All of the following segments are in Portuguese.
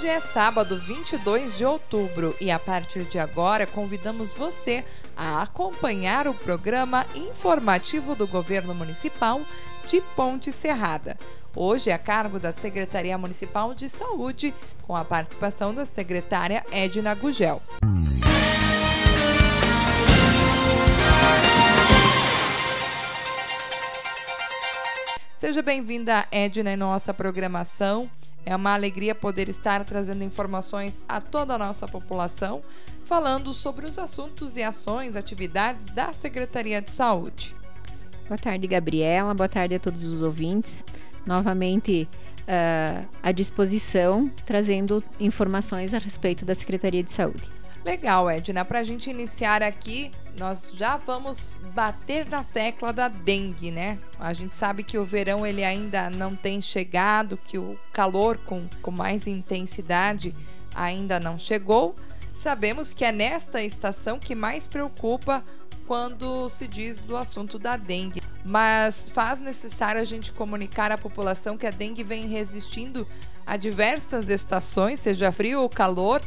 Hoje é sábado, 22 de outubro, e a partir de agora convidamos você a acompanhar o programa informativo do Governo Municipal de Ponte Serrada. Hoje é a cargo da Secretaria Municipal de Saúde, com a participação da secretária Edna Gugel. Seja bem-vinda, Edna, em nossa programação. É uma alegria poder estar trazendo informações a toda a nossa população, falando sobre os assuntos e ações, atividades da Secretaria de Saúde. Boa tarde, Gabriela. Boa tarde a todos os ouvintes. Novamente uh, à disposição, trazendo informações a respeito da Secretaria de Saúde. Legal, Edna. Para a gente iniciar aqui, nós já vamos bater na tecla da dengue, né? A gente sabe que o verão ele ainda não tem chegado, que o calor com, com mais intensidade ainda não chegou. Sabemos que é nesta estação que mais preocupa quando se diz do assunto da dengue. Mas faz necessário a gente comunicar à população que a dengue vem resistindo a diversas estações, seja frio ou calor,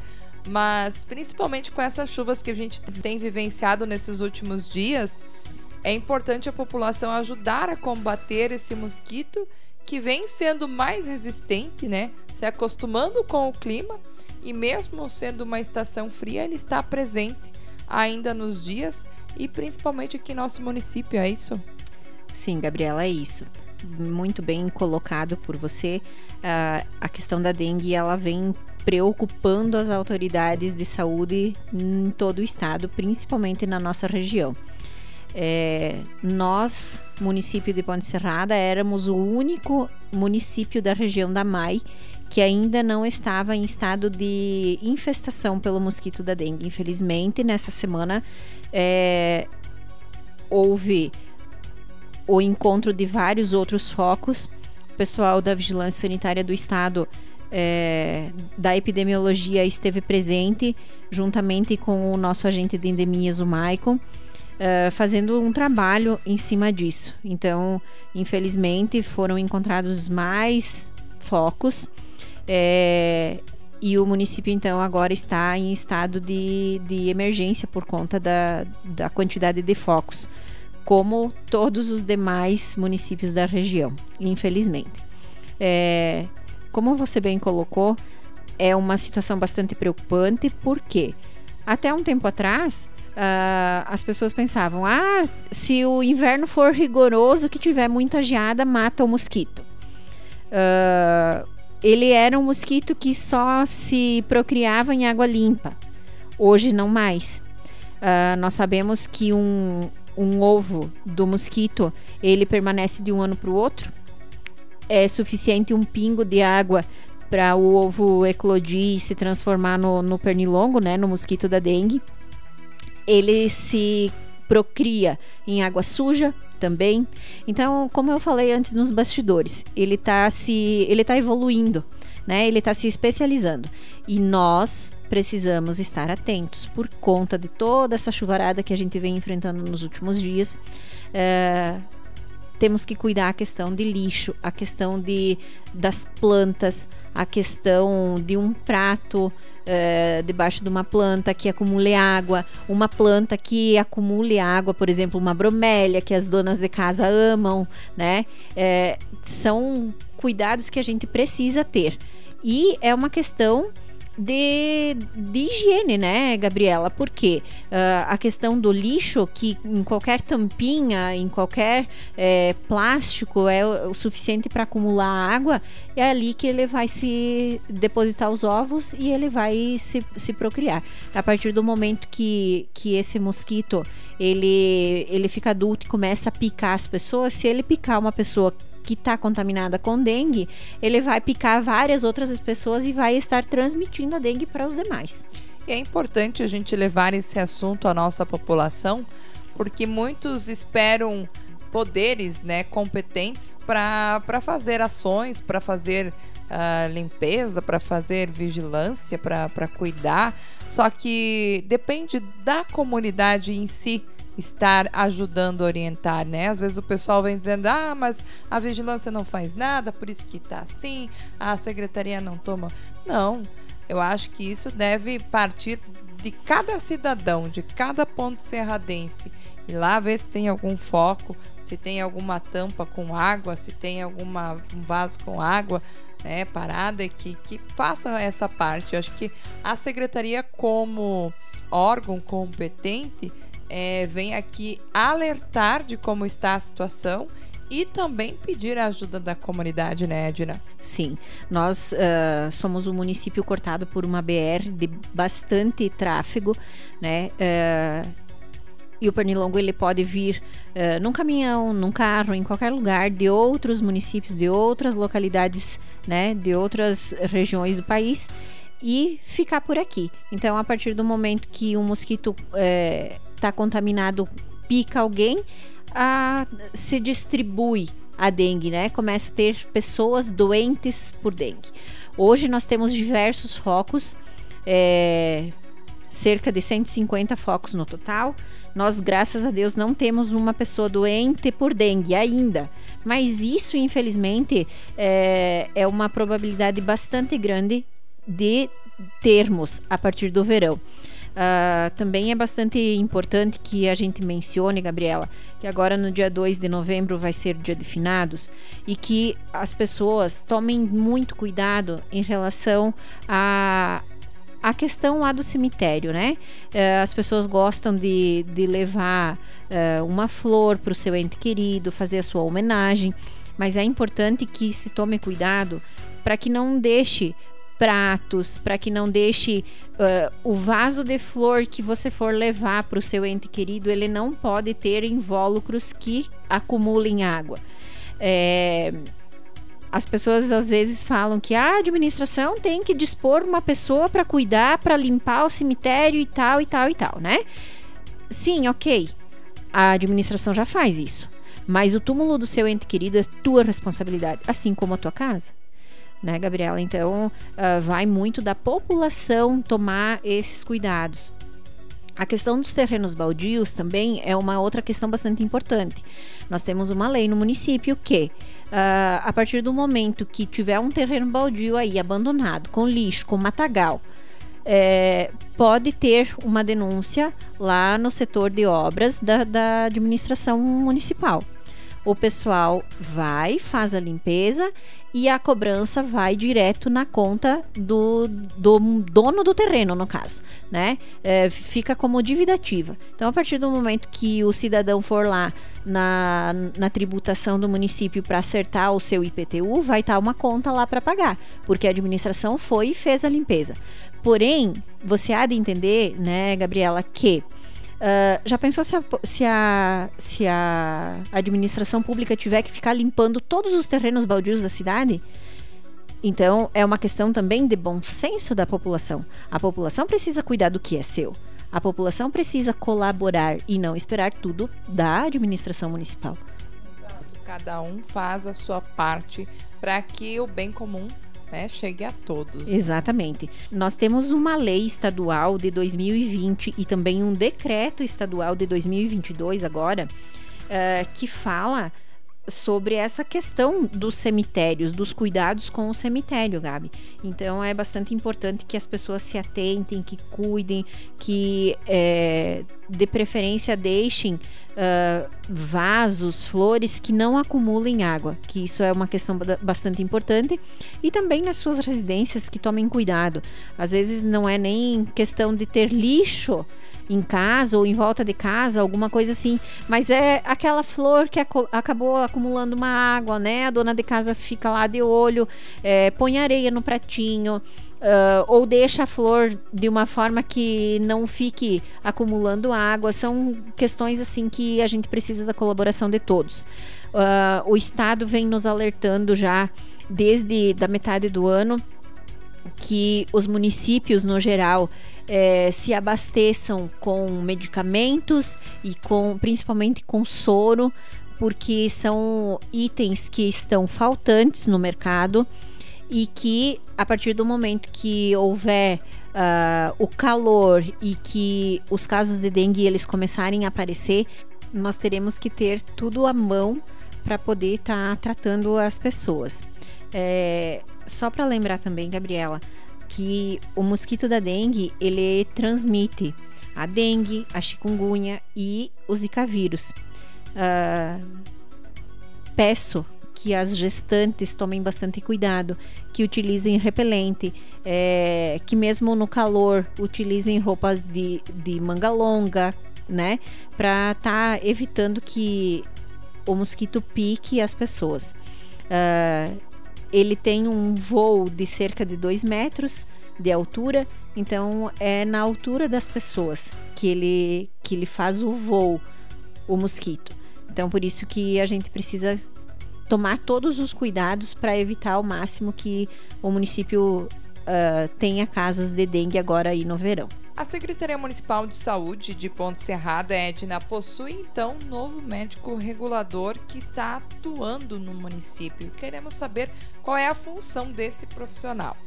mas principalmente com essas chuvas que a gente tem vivenciado nesses últimos dias, é importante a população ajudar a combater esse mosquito que vem sendo mais resistente, né? Se acostumando com o clima e mesmo sendo uma estação fria, ele está presente ainda nos dias e principalmente aqui no nosso município, é isso? Sim, Gabriela, é isso. Muito bem colocado por você. Uh, a questão da dengue, ela vem preocupando as autoridades de saúde em todo o estado, principalmente na nossa região. É, nós, município de Ponte Serrada, éramos o único município da região da MAI que ainda não estava em estado de infestação pelo mosquito da dengue. Infelizmente, nessa semana é, houve o encontro de vários outros focos. O pessoal da Vigilância Sanitária do Estado é, da epidemiologia esteve presente, juntamente com o nosso agente de endemias, o Maicon, é, fazendo um trabalho em cima disso. Então, infelizmente, foram encontrados mais focos. É, e o município, então, agora está em estado de, de emergência por conta da, da quantidade de focos, como todos os demais municípios da região, infelizmente. É, como você bem colocou, é uma situação bastante preocupante, porque até um tempo atrás uh, as pessoas pensavam: ah, se o inverno for rigoroso, que tiver muita geada, mata o mosquito. Uh, ele era um mosquito que só se procriava em água limpa. Hoje não mais. Uh, nós sabemos que um, um ovo do mosquito ele permanece de um ano para o outro é suficiente um pingo de água para o ovo eclodir e se transformar no, no pernilongo, né, no mosquito da dengue. Ele se procria em água suja também. Então, como eu falei antes nos bastidores, ele está se ele tá evoluindo, né? Ele está se especializando. E nós precisamos estar atentos por conta de toda essa chuvarada que a gente vem enfrentando nos últimos dias. É, temos que cuidar a questão de lixo, a questão de, das plantas, a questão de um prato é, debaixo de uma planta que acumule água, uma planta que acumule água, por exemplo, uma bromélia que as donas de casa amam, né? É, são cuidados que a gente precisa ter. E é uma questão de, de higiene, né, Gabriela? Porque uh, a questão do lixo, que em qualquer tampinha, em qualquer é, plástico é o, o suficiente para acumular água, é ali que ele vai se depositar os ovos e ele vai se, se procriar. A partir do momento que, que esse mosquito ele, ele fica adulto e começa a picar as pessoas, se ele picar uma pessoa que está contaminada com dengue, ele vai picar várias outras pessoas e vai estar transmitindo a dengue para os demais. E é importante a gente levar esse assunto à nossa população, porque muitos esperam poderes né, competentes para fazer ações, para fazer uh, limpeza, para fazer vigilância, para cuidar. Só que depende da comunidade em si estar ajudando a orientar, né? Às vezes o pessoal vem dizendo: "Ah, mas a vigilância não faz nada, por isso que está assim, a secretaria não toma". Não. Eu acho que isso deve partir de cada cidadão, de cada ponto serradense. E lá ver se tem algum foco, se tem alguma tampa com água, se tem alguma um vaso com água, né, parada que que faça essa parte. Eu acho que a secretaria como órgão competente é, vem aqui alertar de como está a situação e também pedir a ajuda da comunidade, né, Edna? Sim, nós uh, somos um município cortado por uma BR de bastante tráfego, né? Uh, e o pernilongo ele pode vir uh, num caminhão, num carro, em qualquer lugar de outros municípios, de outras localidades, né, de outras regiões do país e ficar por aqui. Então, a partir do momento que um mosquito está contaminado, pica alguém, a, se distribui a dengue, né? Começa a ter pessoas doentes por dengue. Hoje nós temos diversos focos, é, cerca de 150 focos no total. Nós, graças a Deus, não temos uma pessoa doente por dengue ainda. Mas isso, infelizmente, é, é uma probabilidade bastante grande de termos a partir do verão. Uh, também é bastante importante que a gente mencione, Gabriela, que agora no dia 2 de novembro vai ser o dia de finados e que as pessoas tomem muito cuidado em relação a, a questão lá do cemitério, né? Uh, as pessoas gostam de, de levar uh, uma flor para o seu ente querido, fazer a sua homenagem, mas é importante que se tome cuidado para que não deixe pratos, para que não deixe uh, o vaso de flor que você for levar para o seu ente querido, ele não pode ter invólucros que acumulem água. É, as pessoas às vezes falam que a administração tem que dispor uma pessoa para cuidar, para limpar o cemitério e tal e tal e tal, né? Sim, ok. A administração já faz isso. Mas o túmulo do seu ente querido é tua responsabilidade, assim como a tua casa né, Gabriela? Então, uh, vai muito da população tomar esses cuidados. A questão dos terrenos baldios também é uma outra questão bastante importante. Nós temos uma lei no município que, uh, a partir do momento que tiver um terreno baldio aí abandonado, com lixo, com matagal, é, pode ter uma denúncia lá no setor de obras da, da administração municipal. O pessoal vai, faz a limpeza e a cobrança vai direto na conta do, do dono do terreno, no caso, né? É, fica como dívida ativa. Então, a partir do momento que o cidadão for lá na, na tributação do município para acertar o seu IPTU, vai estar tá uma conta lá para pagar, porque a administração foi e fez a limpeza. Porém, você há de entender, né, Gabriela, que Uh, já pensou se a, se, a, se a administração pública tiver que ficar limpando todos os terrenos baldios da cidade? Então, é uma questão também de bom senso da população. A população precisa cuidar do que é seu. A população precisa colaborar e não esperar tudo da administração municipal. Exato. Cada um faz a sua parte para que o bem comum né, chegue a todos. Exatamente. Nós temos uma lei estadual de 2020 e também um decreto estadual de 2022 agora uh, que fala sobre essa questão dos cemitérios, dos cuidados com o cemitério, Gabi. Então é bastante importante que as pessoas se atentem, que cuidem, que é, de preferência deixem uh, vasos, flores que não acumulem água, que isso é uma questão bastante importante. E também nas suas residências que tomem cuidado. Às vezes não é nem questão de ter lixo em casa ou em volta de casa, alguma coisa assim. Mas é aquela flor que acabou acumulando uma água, né? A dona de casa fica lá de olho, é, põe areia no pratinho. Uh, ou deixa a flor de uma forma que não fique acumulando água. São questões assim que a gente precisa da colaboração de todos. Uh, o Estado vem nos alertando já desde da metade do ano que os municípios no geral é, se abasteçam com medicamentos e com principalmente com soro, porque são itens que estão faltantes no mercado e que a partir do momento que houver uh, o calor e que os casos de dengue eles começarem a aparecer, nós teremos que ter tudo à mão para poder estar tá tratando as pessoas. É, só para lembrar também, Gabriela, que o mosquito da dengue ele transmite a dengue, a chikungunya e o zika vírus. Uh, peço que as gestantes tomem bastante cuidado, que utilizem repelente, é, que mesmo no calor utilizem roupas de, de manga longa, né? Para estar tá evitando que o mosquito pique as pessoas. Uh, ele tem um voo de cerca de 2 metros de altura, então é na altura das pessoas que ele, que ele faz o voo, o mosquito. Então por isso que a gente precisa tomar todos os cuidados para evitar ao máximo que o município uh, tenha casos de dengue agora aí no verão. A Secretaria Municipal de Saúde de Ponte Serrada, Edna, possui então um novo médico regulador que está atuando no município. Queremos saber qual é a função desse profissional.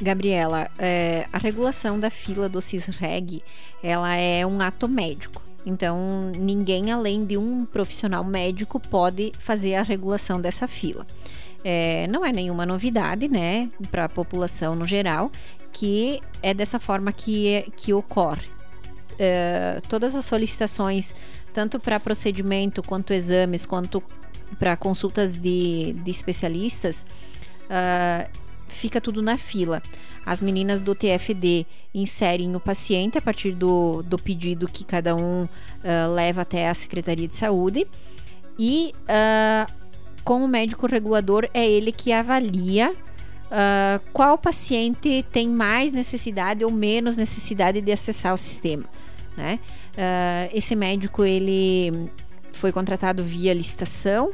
Gabriela, é, a regulação da fila do CISREG, ela é um ato médico. Então, ninguém além de um profissional médico pode fazer a regulação dessa fila. É, não é nenhuma novidade, né, para a população no geral, que é dessa forma que, que ocorre. É, todas as solicitações, tanto para procedimento, quanto exames, quanto para consultas de, de especialistas, uh, fica tudo na fila. As meninas do TFD inserem o paciente a partir do, do pedido que cada um uh, leva até a Secretaria de Saúde e uh, com o médico regulador é ele que avalia uh, qual paciente tem mais necessidade ou menos necessidade de acessar o sistema. Né? Uh, esse médico ele foi contratado via licitação.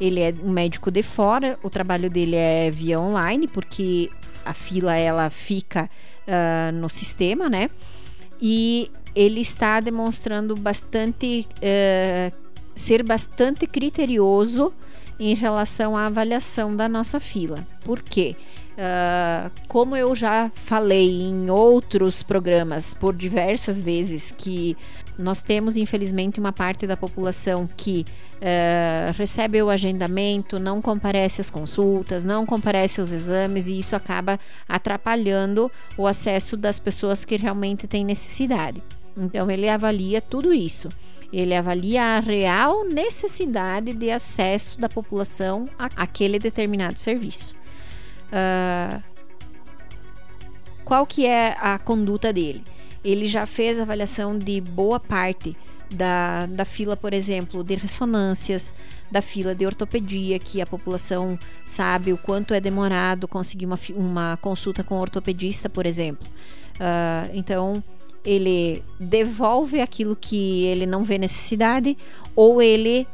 Ele é um médico de fora. O trabalho dele é via online porque a fila ela fica uh, no sistema, né? E ele está demonstrando bastante ser bastante criterioso em relação à avaliação da nossa fila. Por quê? Uh, como eu já falei em outros programas por diversas vezes, que nós temos infelizmente uma parte da população que uh, recebe o agendamento, não comparece às consultas, não comparece aos exames e isso acaba atrapalhando o acesso das pessoas que realmente têm necessidade. Então ele avalia tudo isso. Ele avalia a real necessidade de acesso da população àquele determinado serviço. Uh, qual que é a conduta dele? Ele já fez avaliação de boa parte da, da fila, por exemplo, de ressonâncias, da fila de ortopedia, que a população sabe o quanto é demorado conseguir uma, uma consulta com um ortopedista, por exemplo. Uh, então, ele devolve aquilo que ele não vê necessidade ou ele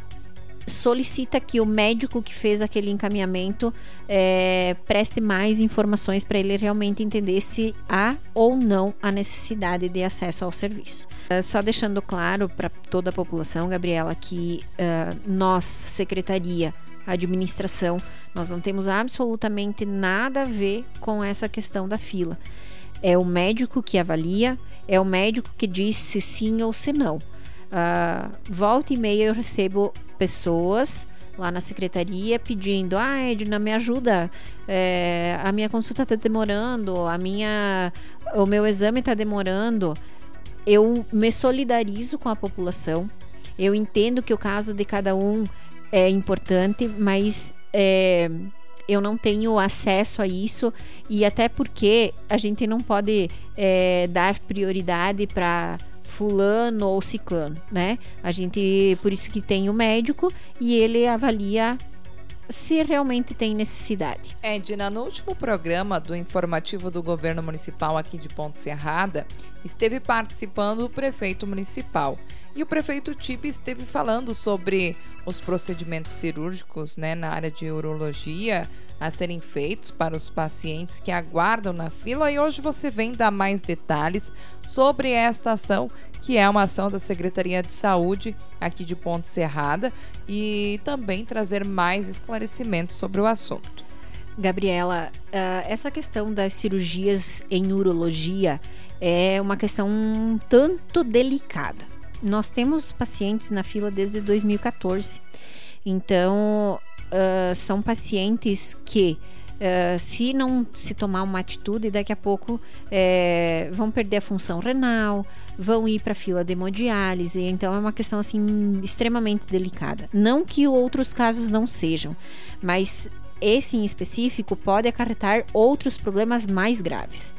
solicita que o médico que fez aquele encaminhamento é, preste mais informações para ele realmente entender se há ou não a necessidade de acesso ao serviço. Uh, só deixando claro para toda a população, Gabriela, que uh, nós, secretaria, administração, nós não temos absolutamente nada a ver com essa questão da fila. É o médico que avalia, é o médico que diz se sim ou se não. Uh, volta e meia eu recebo pessoas lá na secretaria pedindo: Ah, Edna, me ajuda. É, a minha consulta está demorando, a minha, o meu exame está demorando. Eu me solidarizo com a população. Eu entendo que o caso de cada um é importante, mas é, eu não tenho acesso a isso e até porque a gente não pode é, dar prioridade para fulano ou ciclano, né? A gente, por isso que tem o médico e ele avalia se realmente tem necessidade. Edna, no último programa do informativo do governo municipal aqui de Ponte Serrada, esteve participando o prefeito municipal. E o prefeito Tipe esteve falando sobre os procedimentos cirúrgicos né, na área de urologia a serem feitos para os pacientes que aguardam na fila. E hoje você vem dar mais detalhes sobre esta ação, que é uma ação da Secretaria de Saúde aqui de Ponte Serrada, e também trazer mais esclarecimentos sobre o assunto. Gabriela, uh, essa questão das cirurgias em urologia é uma questão um tanto delicada. Nós temos pacientes na fila desde 2014, então uh, são pacientes que Uh, se não se tomar uma atitude, daqui a pouco é, vão perder a função renal, vão ir para a fila de hemodiálise. Então é uma questão assim extremamente delicada. Não que outros casos não sejam, mas esse em específico pode acarretar outros problemas mais graves.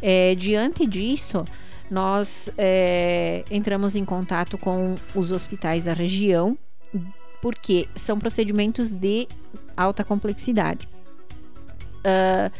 É, diante disso, nós é, entramos em contato com os hospitais da região, porque são procedimentos de alta complexidade. Uh,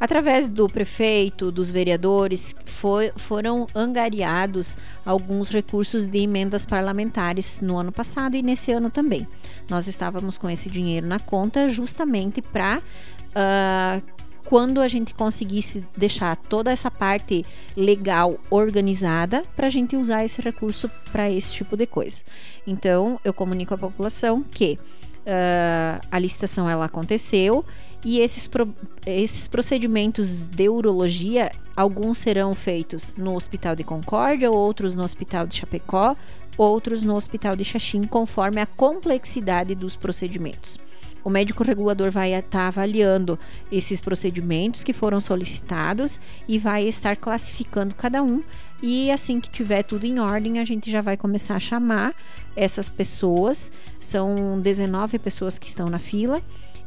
Através do prefeito, dos vereadores, foi, foram angariados alguns recursos de emendas parlamentares no ano passado e nesse ano também. Nós estávamos com esse dinheiro na conta justamente para. Uh, ah, quando a gente conseguisse deixar toda essa parte legal organizada para a gente usar esse recurso para esse tipo de coisa. Então, eu comunico à população que uh, a licitação ela aconteceu e esses, pro, esses procedimentos de urologia, alguns serão feitos no Hospital de Concórdia, outros no Hospital de Chapecó, outros no Hospital de Xaxim, conforme a complexidade dos procedimentos. O médico regulador vai estar avaliando esses procedimentos que foram solicitados e vai estar classificando cada um. E assim que tiver tudo em ordem, a gente já vai começar a chamar essas pessoas. São 19 pessoas que estão na fila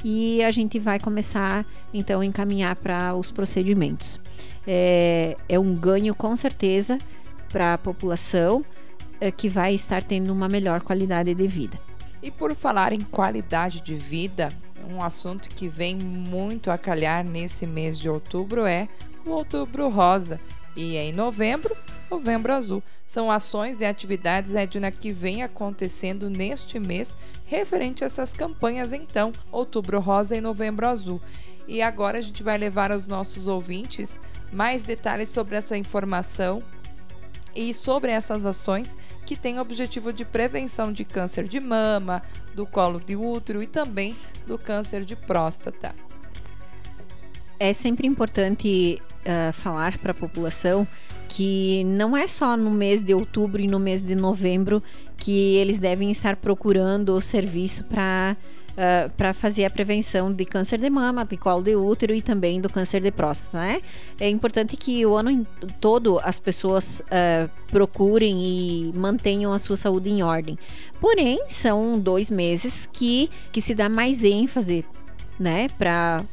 e a gente vai começar então a encaminhar para os procedimentos. É, é, um ganho com certeza para a população é, que vai estar tendo uma melhor qualidade de vida. E por falar em qualidade de vida, um assunto que vem muito a calhar nesse mês de outubro é o Outubro Rosa. E em novembro, Novembro Azul. São ações e atividades, Edna, que vem acontecendo neste mês referente a essas campanhas, então, Outubro Rosa e Novembro Azul. E agora a gente vai levar aos nossos ouvintes mais detalhes sobre essa informação e sobre essas ações que têm o objetivo de prevenção de câncer de mama, do colo de útero e também do câncer de próstata. É sempre importante uh, falar para a população que não é só no mês de outubro e no mês de novembro que eles devem estar procurando o serviço para uh, ah, para fazer a prevenção de câncer de mama, de colo de útero e também do câncer de próstata, né? É importante que o ano todo as pessoas uh, procurem e mantenham a sua saúde em ordem. Porém, são dois meses que, que se dá mais ênfase, né, para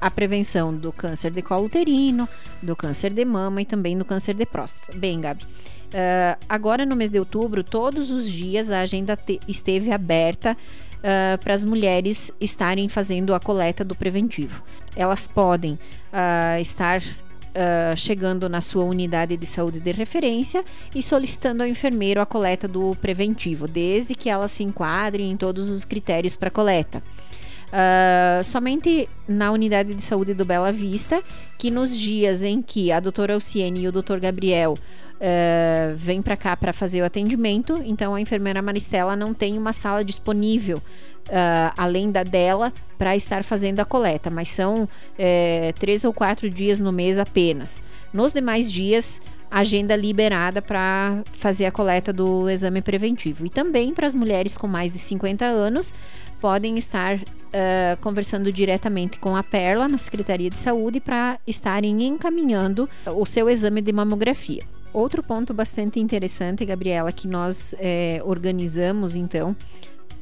a prevenção do câncer de colo uterino, do câncer de mama e também do câncer de próstata. Bem, Gabi, uh, agora no mês de outubro, todos os dias a agenda esteve aberta uh, para as mulheres estarem fazendo a coleta do preventivo. Elas podem uh, estar Uh, chegando na sua unidade de saúde de referência e solicitando ao enfermeiro a coleta do preventivo, desde que elas se enquadrem em todos os critérios para coleta. Uh, somente na unidade de saúde do Bela Vista, que nos dias em que a doutora Alciene e o doutor Gabriel uh, vêm para cá para fazer o atendimento, então a enfermeira Maristela não tem uma sala disponível uh, além da dela para estar fazendo a coleta, mas são uh, três ou quatro dias no mês apenas. Nos demais dias, agenda liberada para fazer a coleta do exame preventivo. E também para as mulheres com mais de 50 anos, podem estar uh, conversando diretamente com a Perla na Secretaria de Saúde para estarem encaminhando o seu exame de mamografia. Outro ponto bastante interessante, Gabriela, que nós é, organizamos então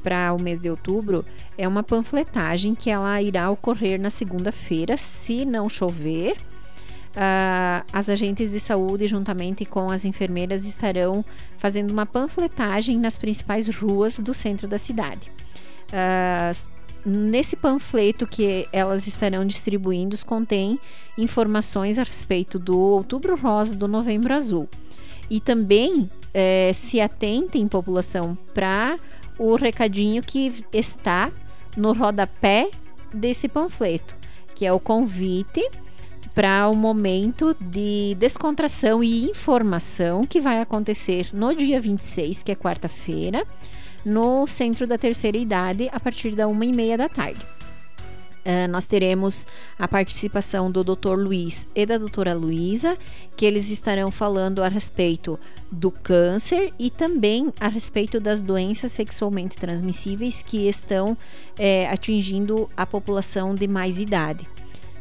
para o mês de outubro é uma panfletagem que ela irá ocorrer na segunda-feira, se não chover. Uh, as agentes de saúde, juntamente com as enfermeiras, estarão fazendo uma panfletagem nas principais ruas do centro da cidade. Uh, nesse panfleto que elas estarão distribuindo contém informações a respeito do Outubro Rosa, do Novembro Azul. E também é, se atentem, população, para o recadinho que está no rodapé desse panfleto, que é o convite para o um momento de descontração e informação que vai acontecer no dia 26, que é quarta-feira, no Centro da Terceira Idade, a partir da uma e meia da tarde. Uh, nós teremos a participação do Dr. Luiz e da doutora Luísa, que eles estarão falando a respeito do câncer e também a respeito das doenças sexualmente transmissíveis que estão é, atingindo a população de mais idade.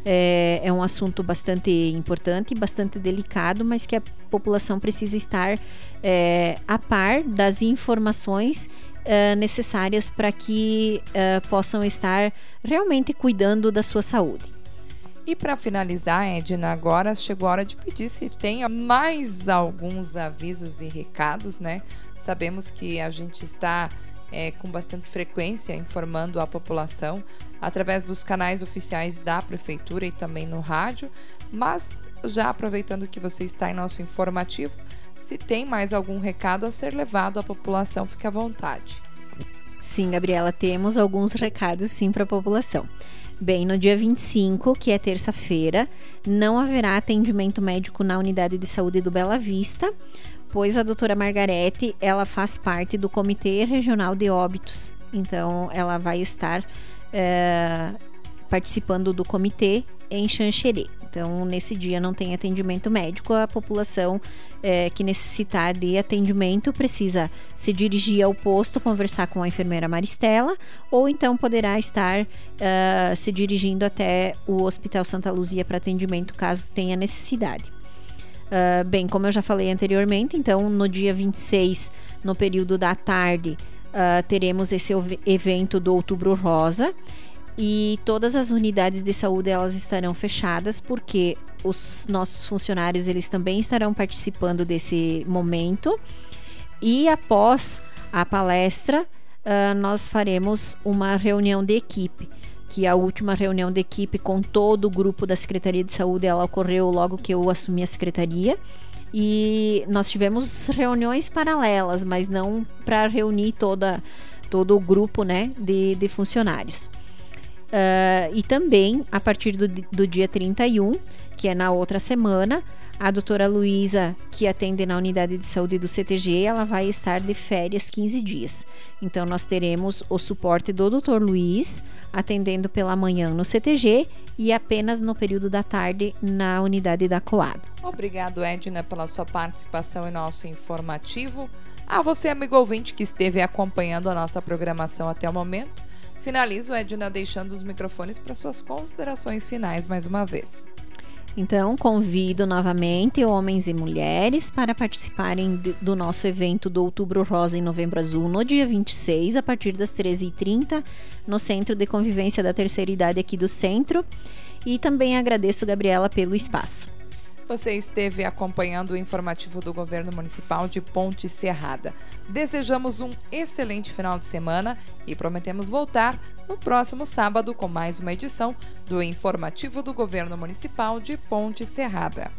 É, é, um assunto bastante importante, bastante delicado, mas que a população precisa estar é, a par das informações uh, necessárias para que uh, possam estar realmente cuidando da sua saúde. E para finalizar, Edna, agora chegou a hora de pedir se tem mais alguns avisos e recados, né? Sabemos que a gente está é, com bastante frequência informando a população através dos canais oficiais da prefeitura e também no rádio, mas já aproveitando que você está em nosso informativo, se tem mais algum recado a ser levado à população, fique à vontade. Sim, Gabriela, temos alguns recados sim para a população. Bem, no dia 25, que é terça-feira, não haverá atendimento médico na unidade de saúde do Bela Vista, pois a doutora Margarete, ela faz parte do Comitê Regional de Óbitos. Então, ela vai estar é, participando do comitê em Xanxerê. Então, nesse dia não tem atendimento médico, a população é, que necessitar de atendimento precisa se dirigir ao posto, conversar com a enfermeira Maristela, ou então poderá estar uh, se dirigindo até o Hospital Santa Luzia para atendimento, caso tenha necessidade. Uh, bem, como eu já falei anteriormente, então no dia 26, no período da tarde, uh, teremos esse evento do Outubro Rosa. E todas as unidades de saúde elas estarão fechadas porque os nossos funcionários eles também estarão participando desse momento. E após a palestra uh, nós faremos uma reunião de equipe que a última reunião de equipe com todo o grupo da Secretaria de Saúde ela ocorreu logo que eu assumi a secretaria. E nós tivemos reuniões paralelas mas não para reunir toda todo o grupo né de, de funcionários. Uh, e também, a partir do, do dia 31, que é na outra semana, a doutora Luísa, que atende na unidade de saúde do CTG, ela vai estar de férias 15 dias. Então, nós teremos o suporte do doutor Luiz, atendendo pela manhã no CTG e apenas no período da tarde na unidade da Coab. Obrigado, Edna, pela sua participação em nosso informativo. A você, amigo ouvinte, que esteve acompanhando a nossa programação até o momento. Finalizo, Edna, deixando os microfones para suas considerações finais mais uma vez. Então, convido novamente homens e mulheres para participarem do nosso evento do Outubro Rosa em Novembro Azul no dia 26, a partir das 13h30, no Centro de Convivência da Terceira Idade aqui do centro. E também agradeço, Gabriela, pelo espaço. Você esteve acompanhando o informativo do Governo Municipal de Ponte Serrada. Desejamos um excelente final de semana e prometemos voltar no próximo sábado com mais uma edição do informativo do Governo Municipal de Ponte Serrada.